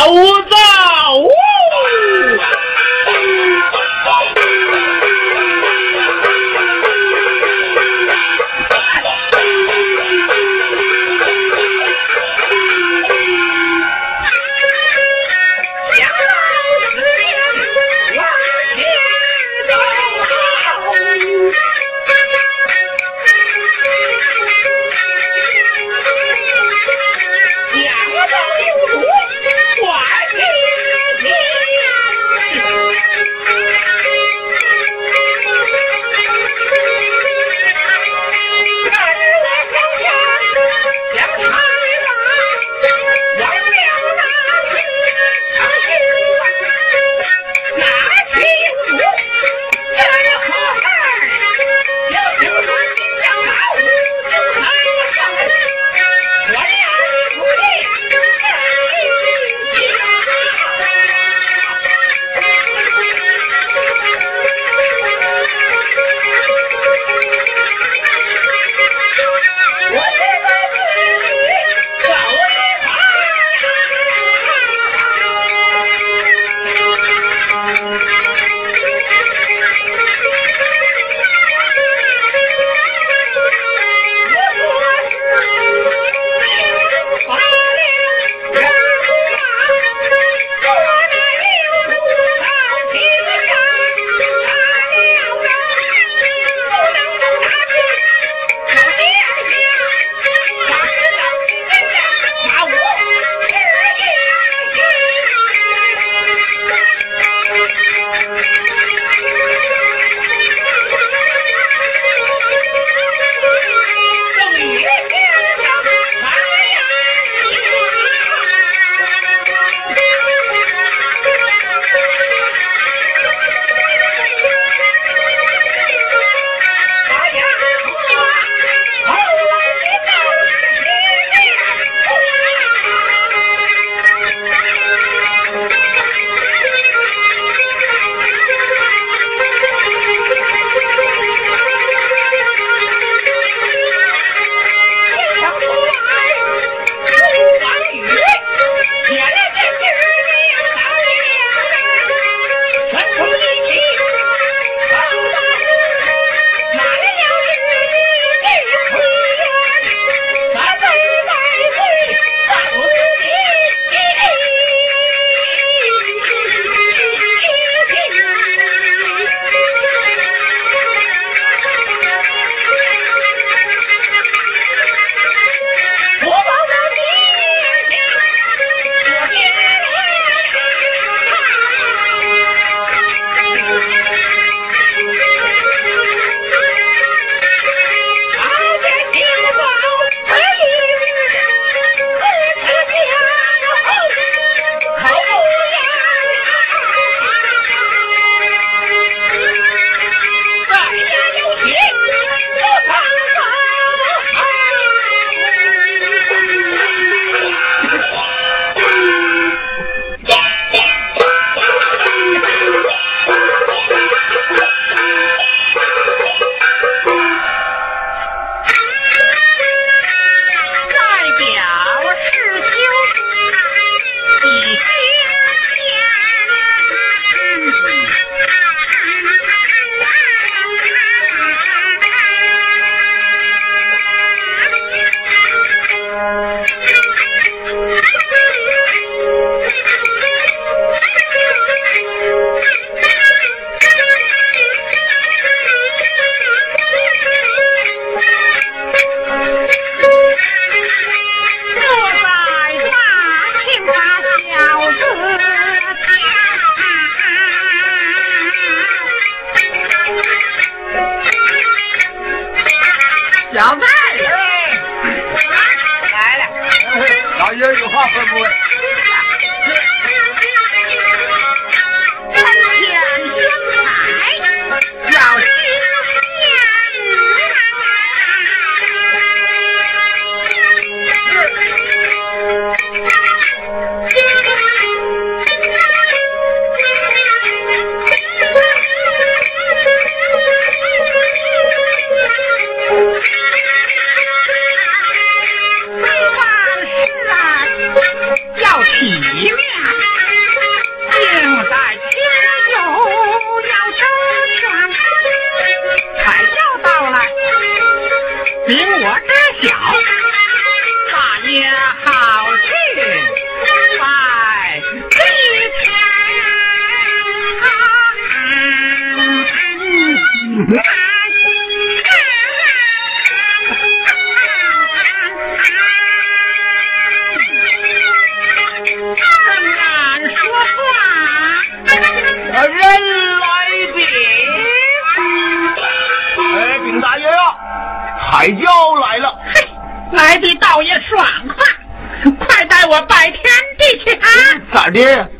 早早。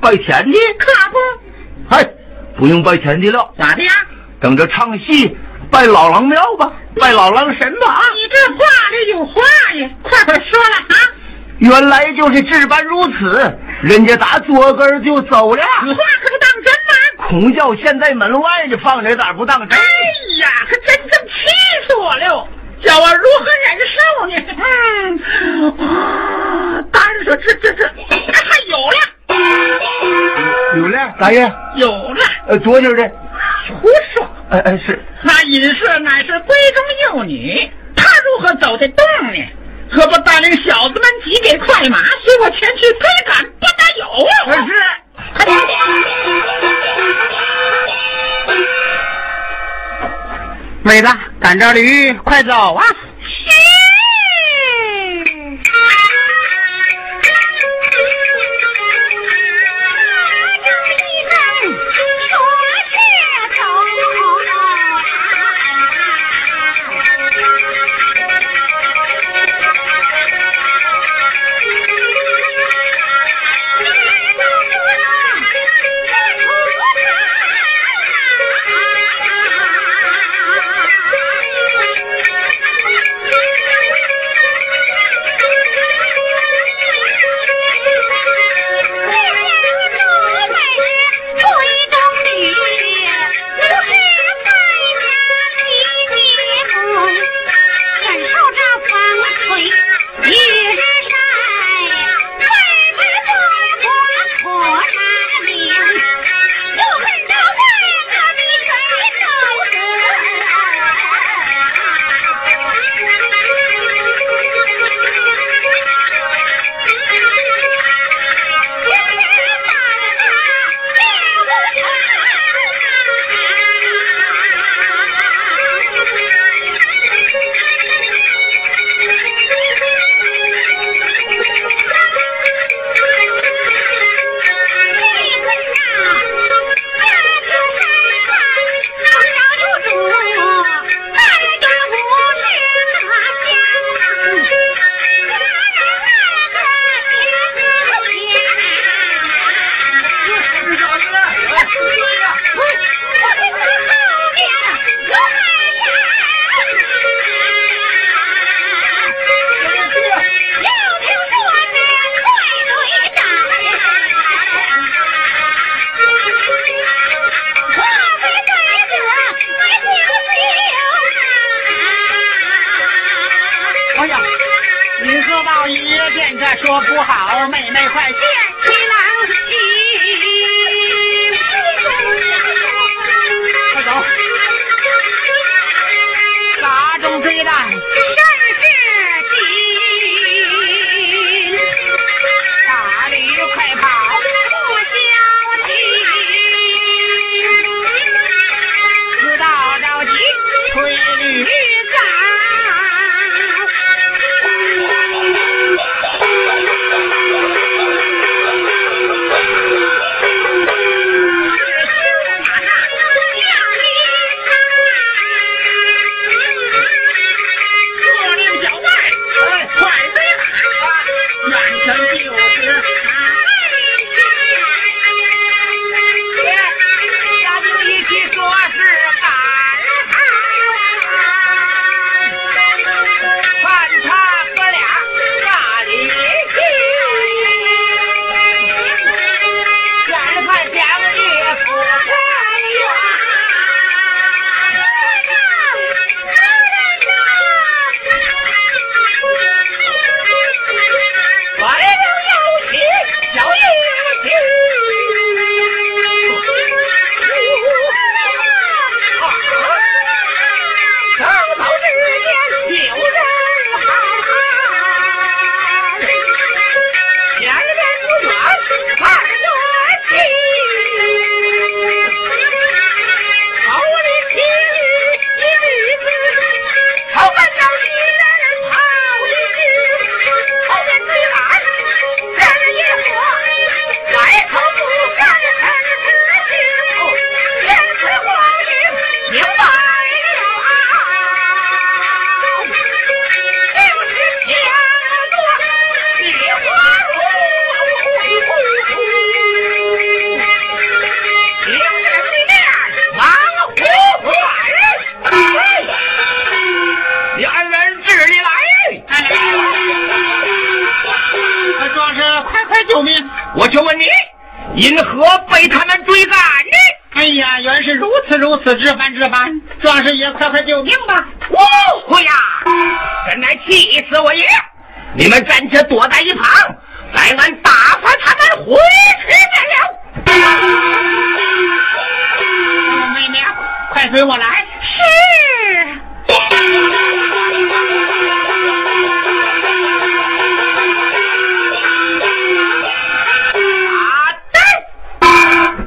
拜天的，可不，嗨，不用拜天的了，咋的呀？等着唱戏，拜老狼庙吧，拜老狼神吧啊。你这话里有话呀，快快说了啊！原来就是这般如此，人家打左根就走了。此话可不当真吗？孔教现在门外呢，放着咋不当真？哎呀，可真正气死我了！叫我如何忍受呢？嗯，当然说这这这还有了。有了，大爷有了。呃，昨天的胡说。哎哎是。那尹氏乃是闺中幼女，她如何走得动呢？何不带领小子们几匹快马，随我前去追赶？不得有啊！是。妹子，赶着驴，快走啊！我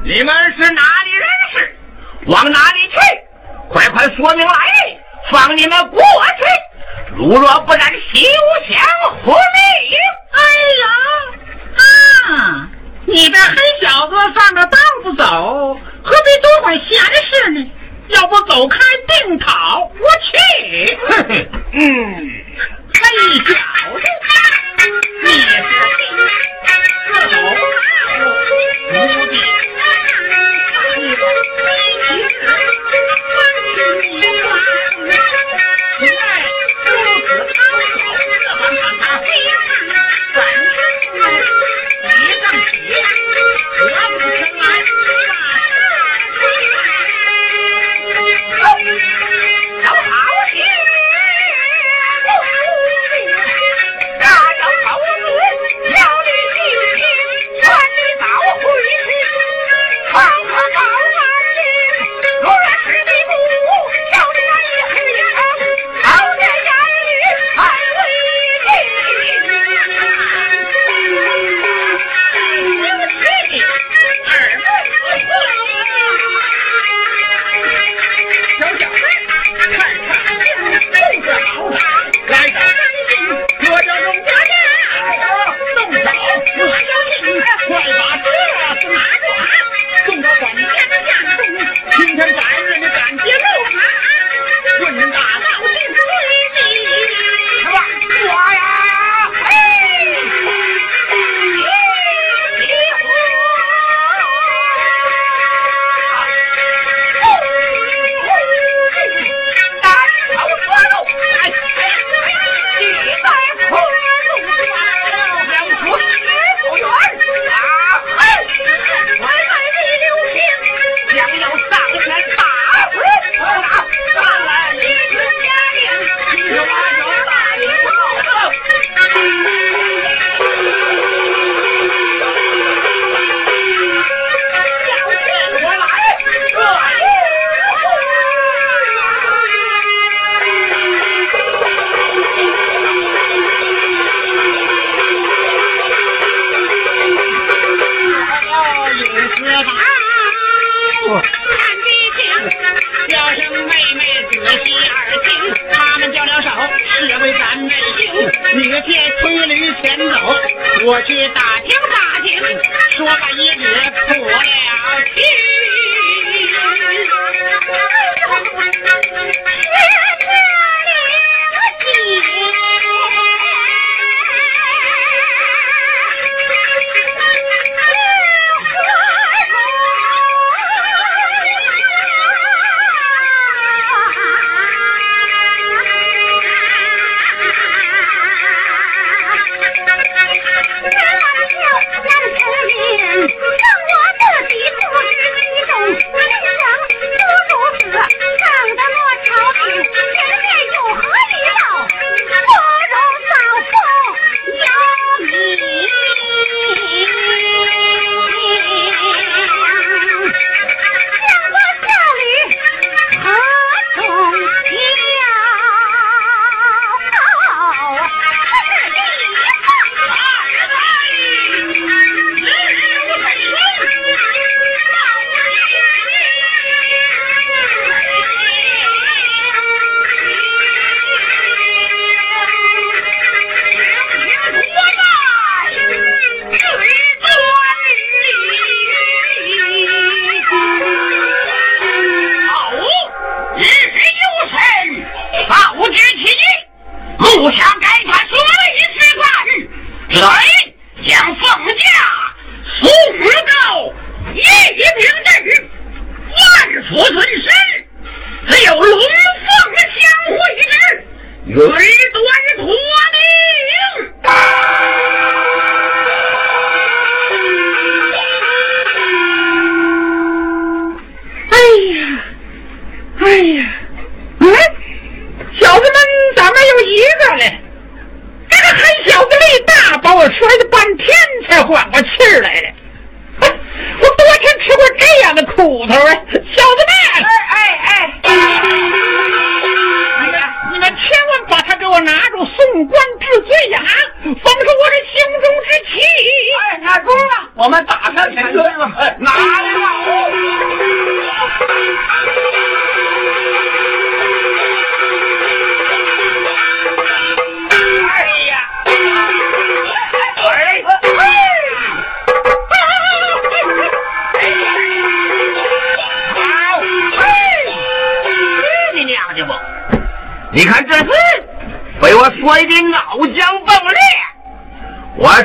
你们是哪里人士？往哪里去？快快说明来意，放你们过去。如若不然，休想活命！哎呀，啊！你这黑小子放着道不走，何必多管闲事呢？要不走开定讨，我去！哼哼，嗯，黑小子，你是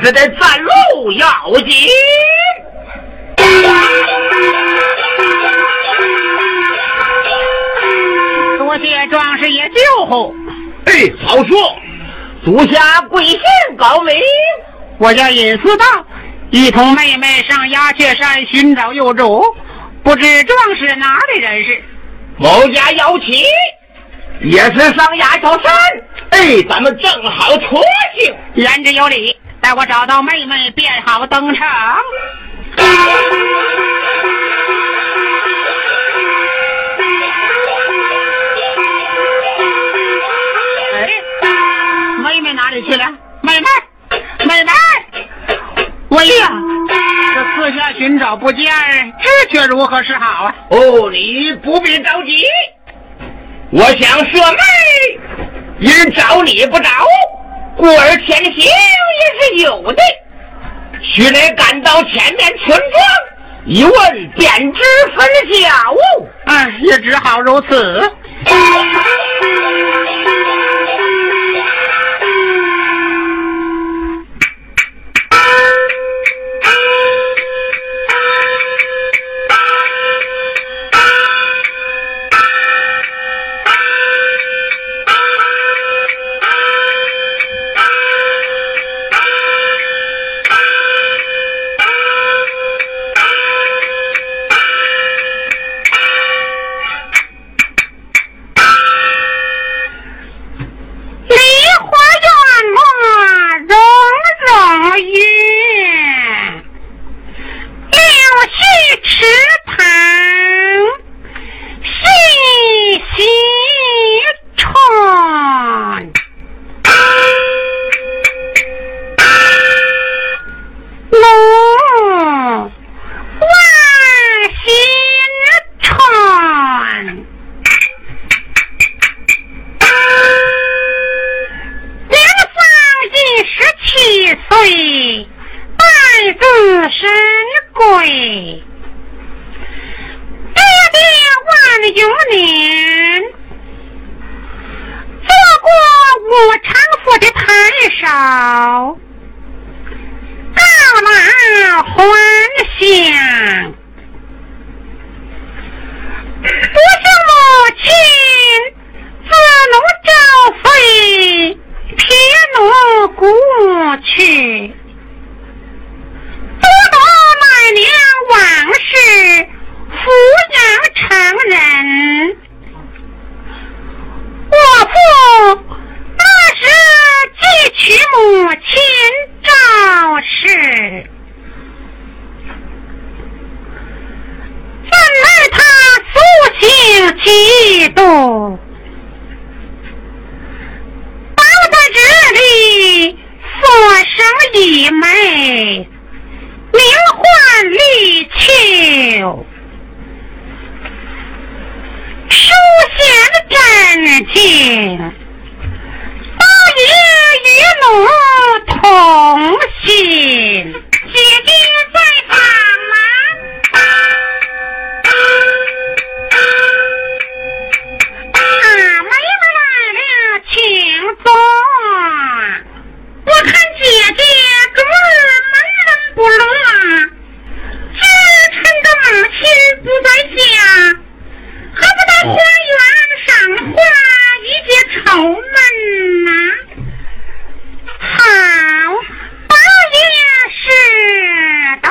是得站路要紧。多谢壮士爷救护。哎，好说，足下贵姓高明？我叫尹思道，一同妹妹上鸦雀山寻找幼主，不知壮士哪里人士？某家要起，也是上鸦雀山。哎，咱们正好脱性。言之有理，待我找到妹妹，便好登城。哎，妹妹哪里去了？妹妹，妹妹，喂呀！这四下寻找不见，这却如何是好啊？哦，你不必着急，我想舍妹，因找你不着，故而前行也是有的。徐磊赶到前面村庄，一问便知分晓。哎，也只好如此。七岁，拜子神贵。爹爹万有年，做过武昌府的太守，告老还乡。不是母亲，子奴招飞，撇奴故去。多多买娘往事，抚养成人。我父那时记取母亲赵氏。怎奈他素性嫉妒，这里所生一枚，名唤立秋，书显真情，包爷与奴同心。姐姐在访吗？情重，我看姐姐昨日闷闷不乐，今日趁着母亲不在家，何不到花园赏花以解愁闷呢？好，八月十的。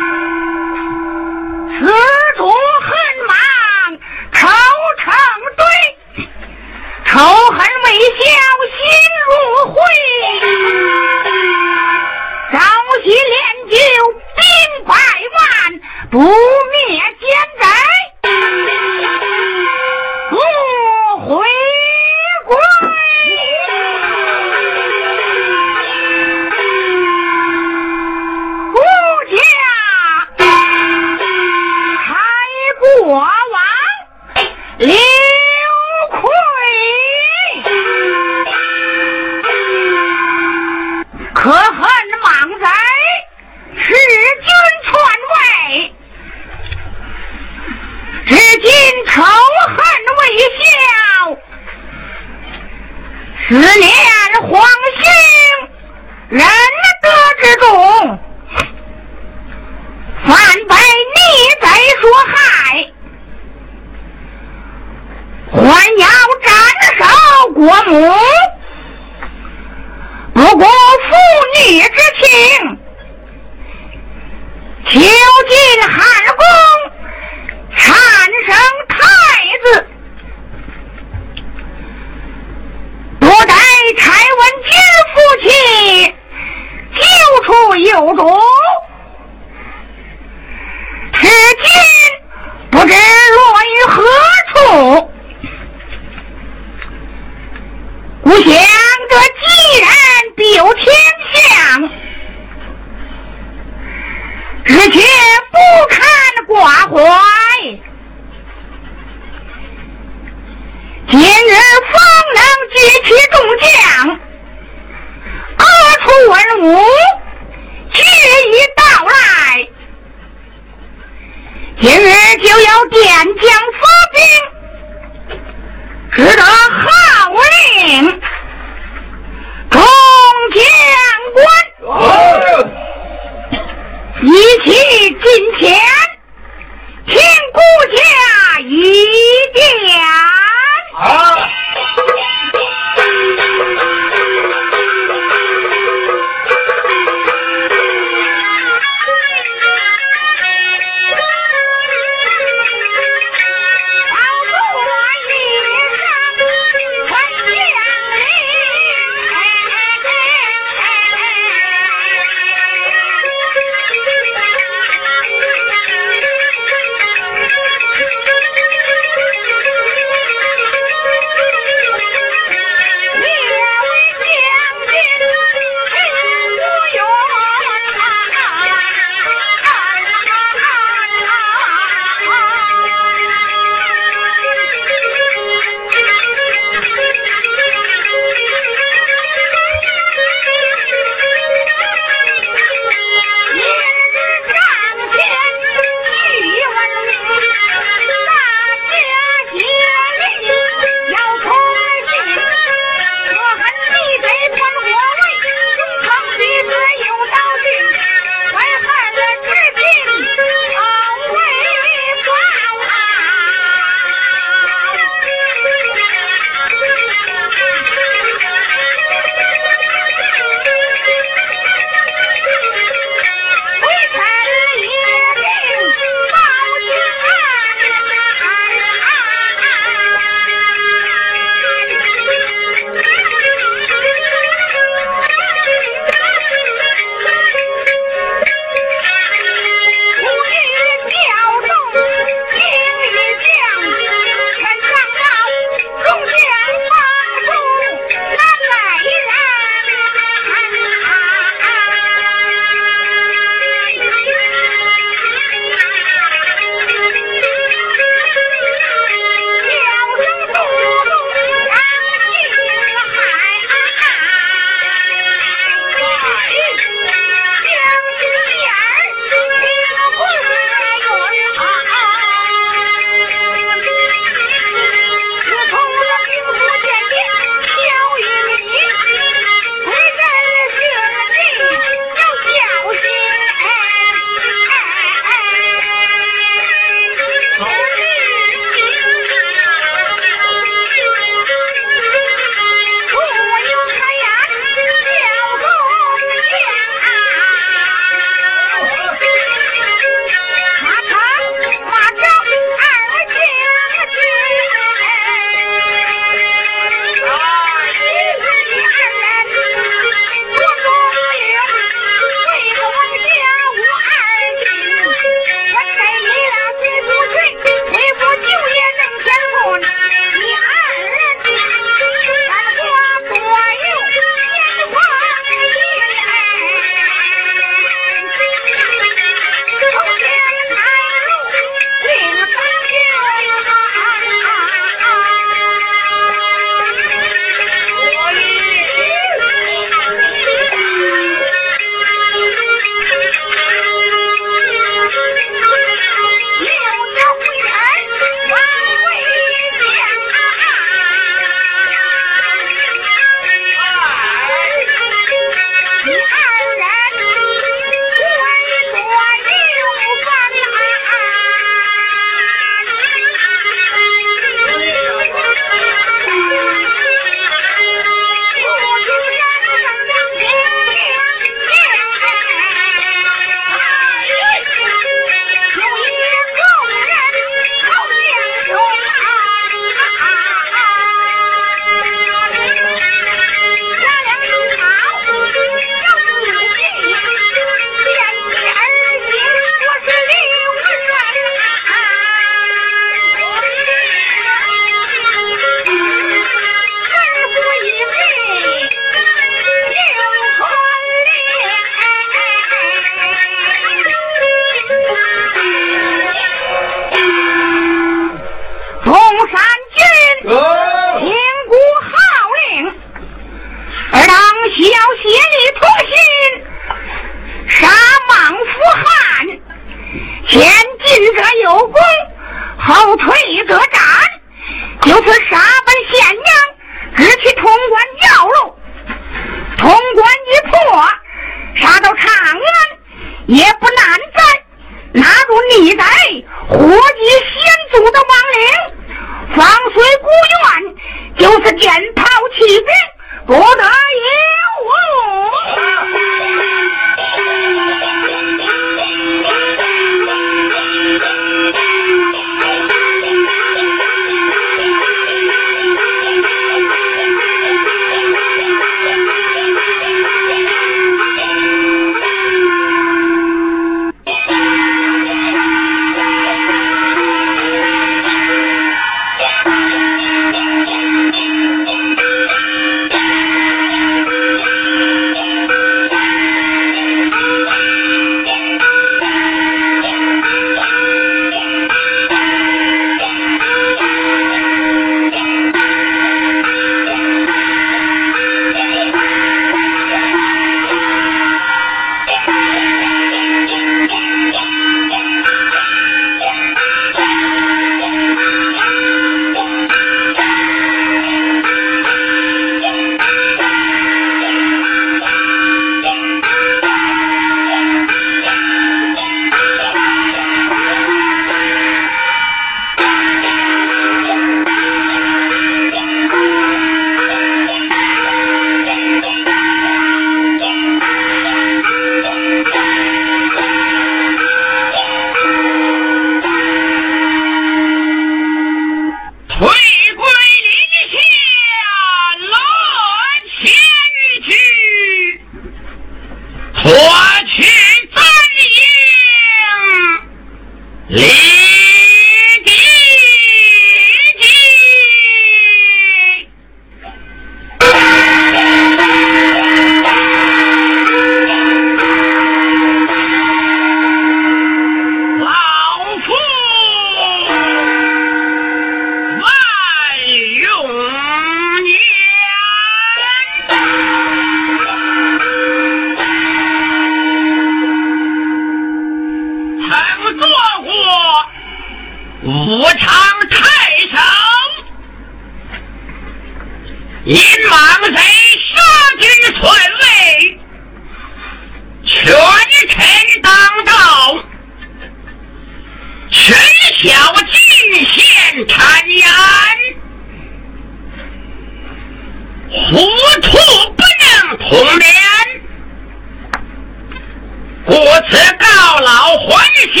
老还乡，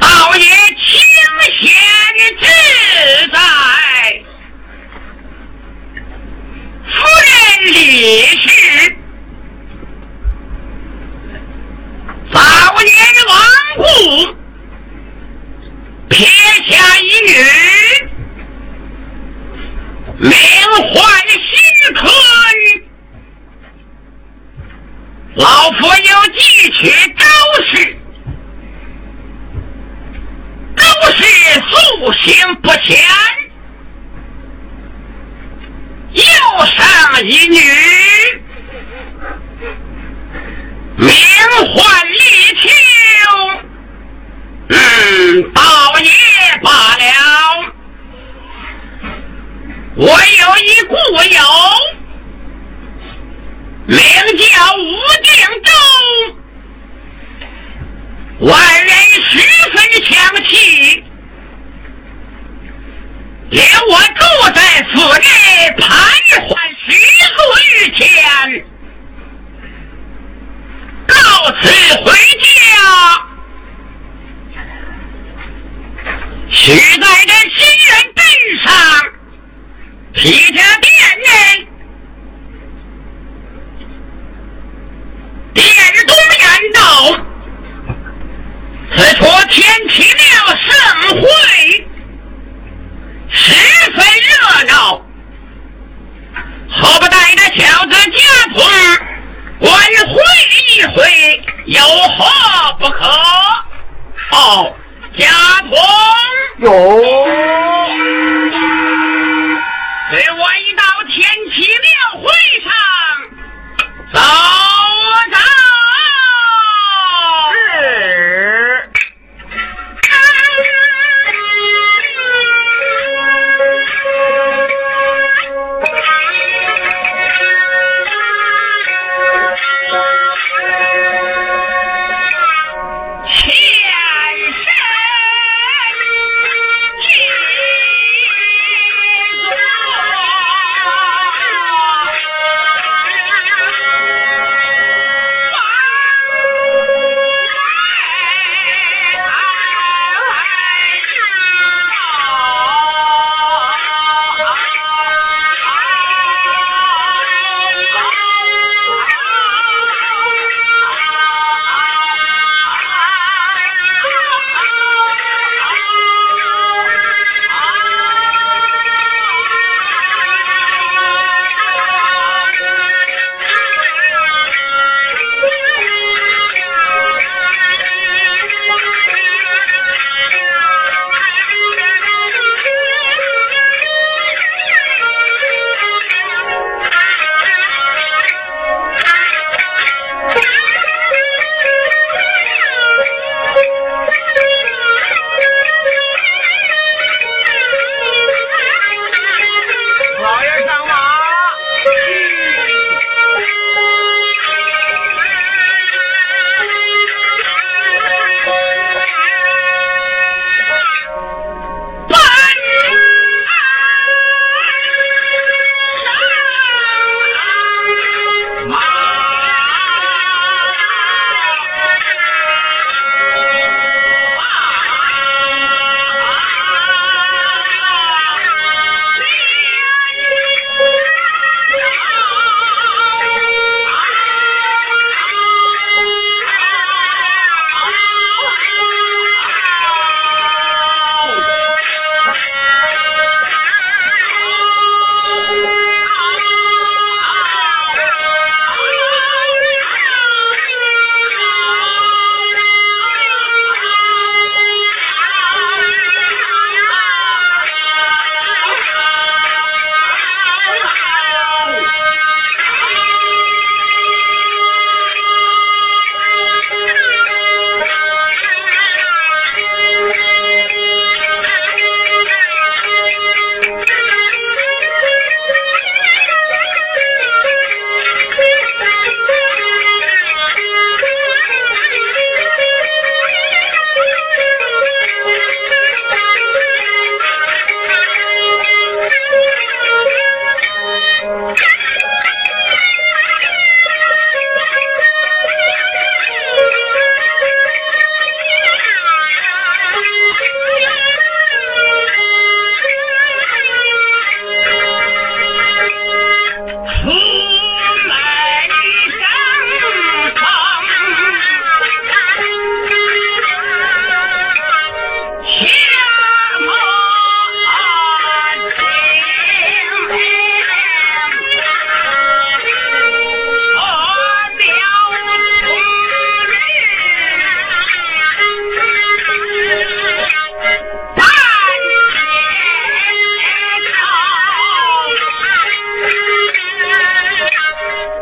老爷清闲自在。夫人李氏早年亡故，撇下一女，名唤新客。老夫有一曲招式，都是素行不浅，又生一女，名唤丽秋。嗯，倒也罢了。我有一故友。名叫吴定州，万人十分抢气。连我住在此内，徘徊许久，一天，告辞回家，须在这西人镇上。皮家店内。闹此处天气庙盛会，十分热闹。何不带着小子家童，观会一回，有何不可？哦，家童有。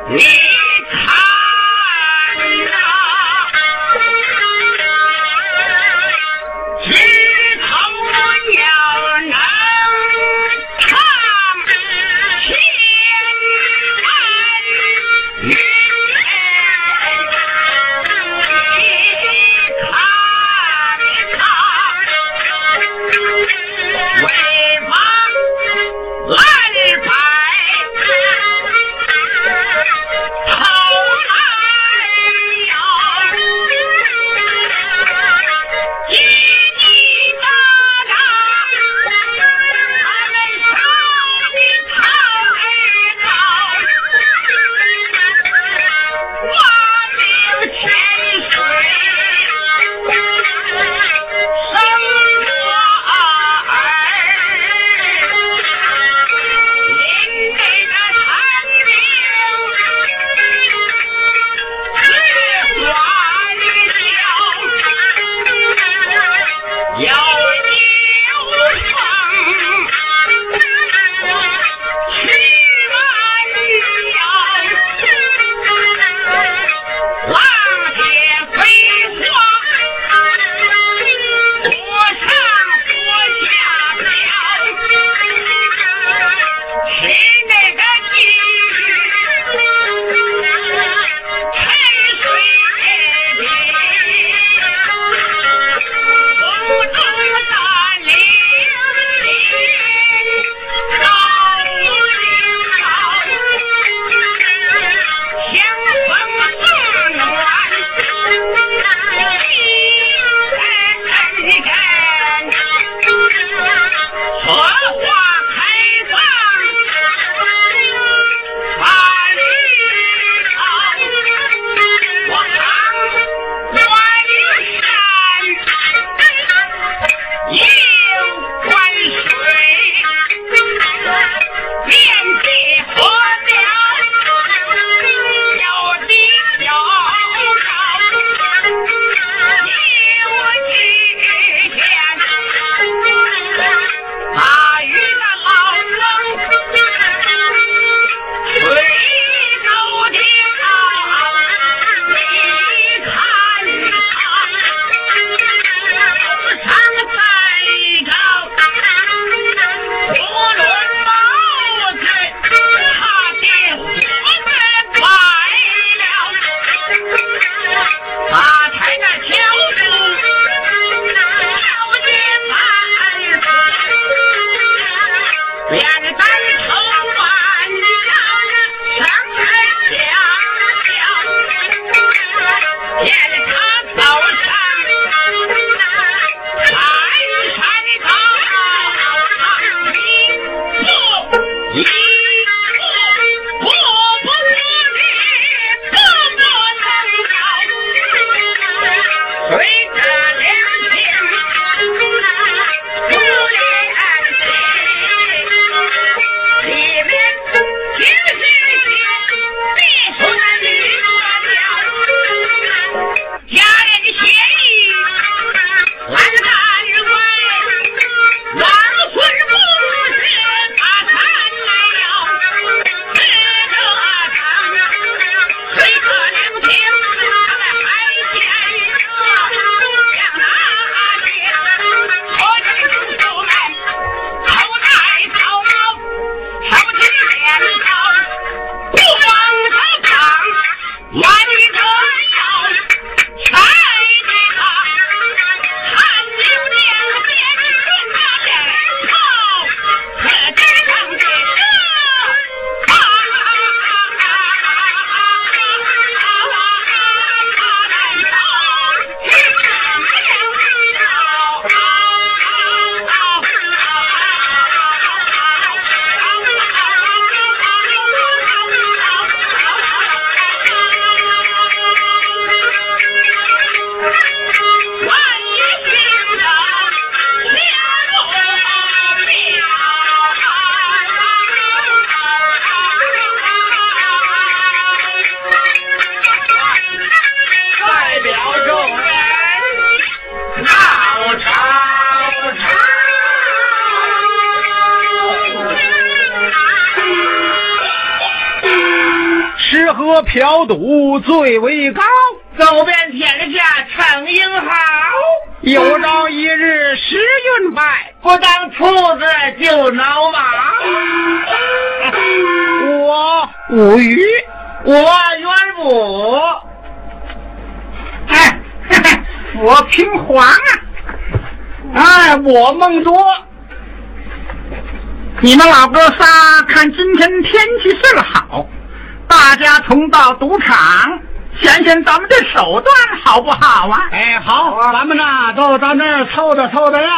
Música 我梦多。你们老哥仨看今天天气甚好，大家同到赌场显显咱们的手段，好不好啊？哎，好，咱们呐都到那儿凑着凑着呀。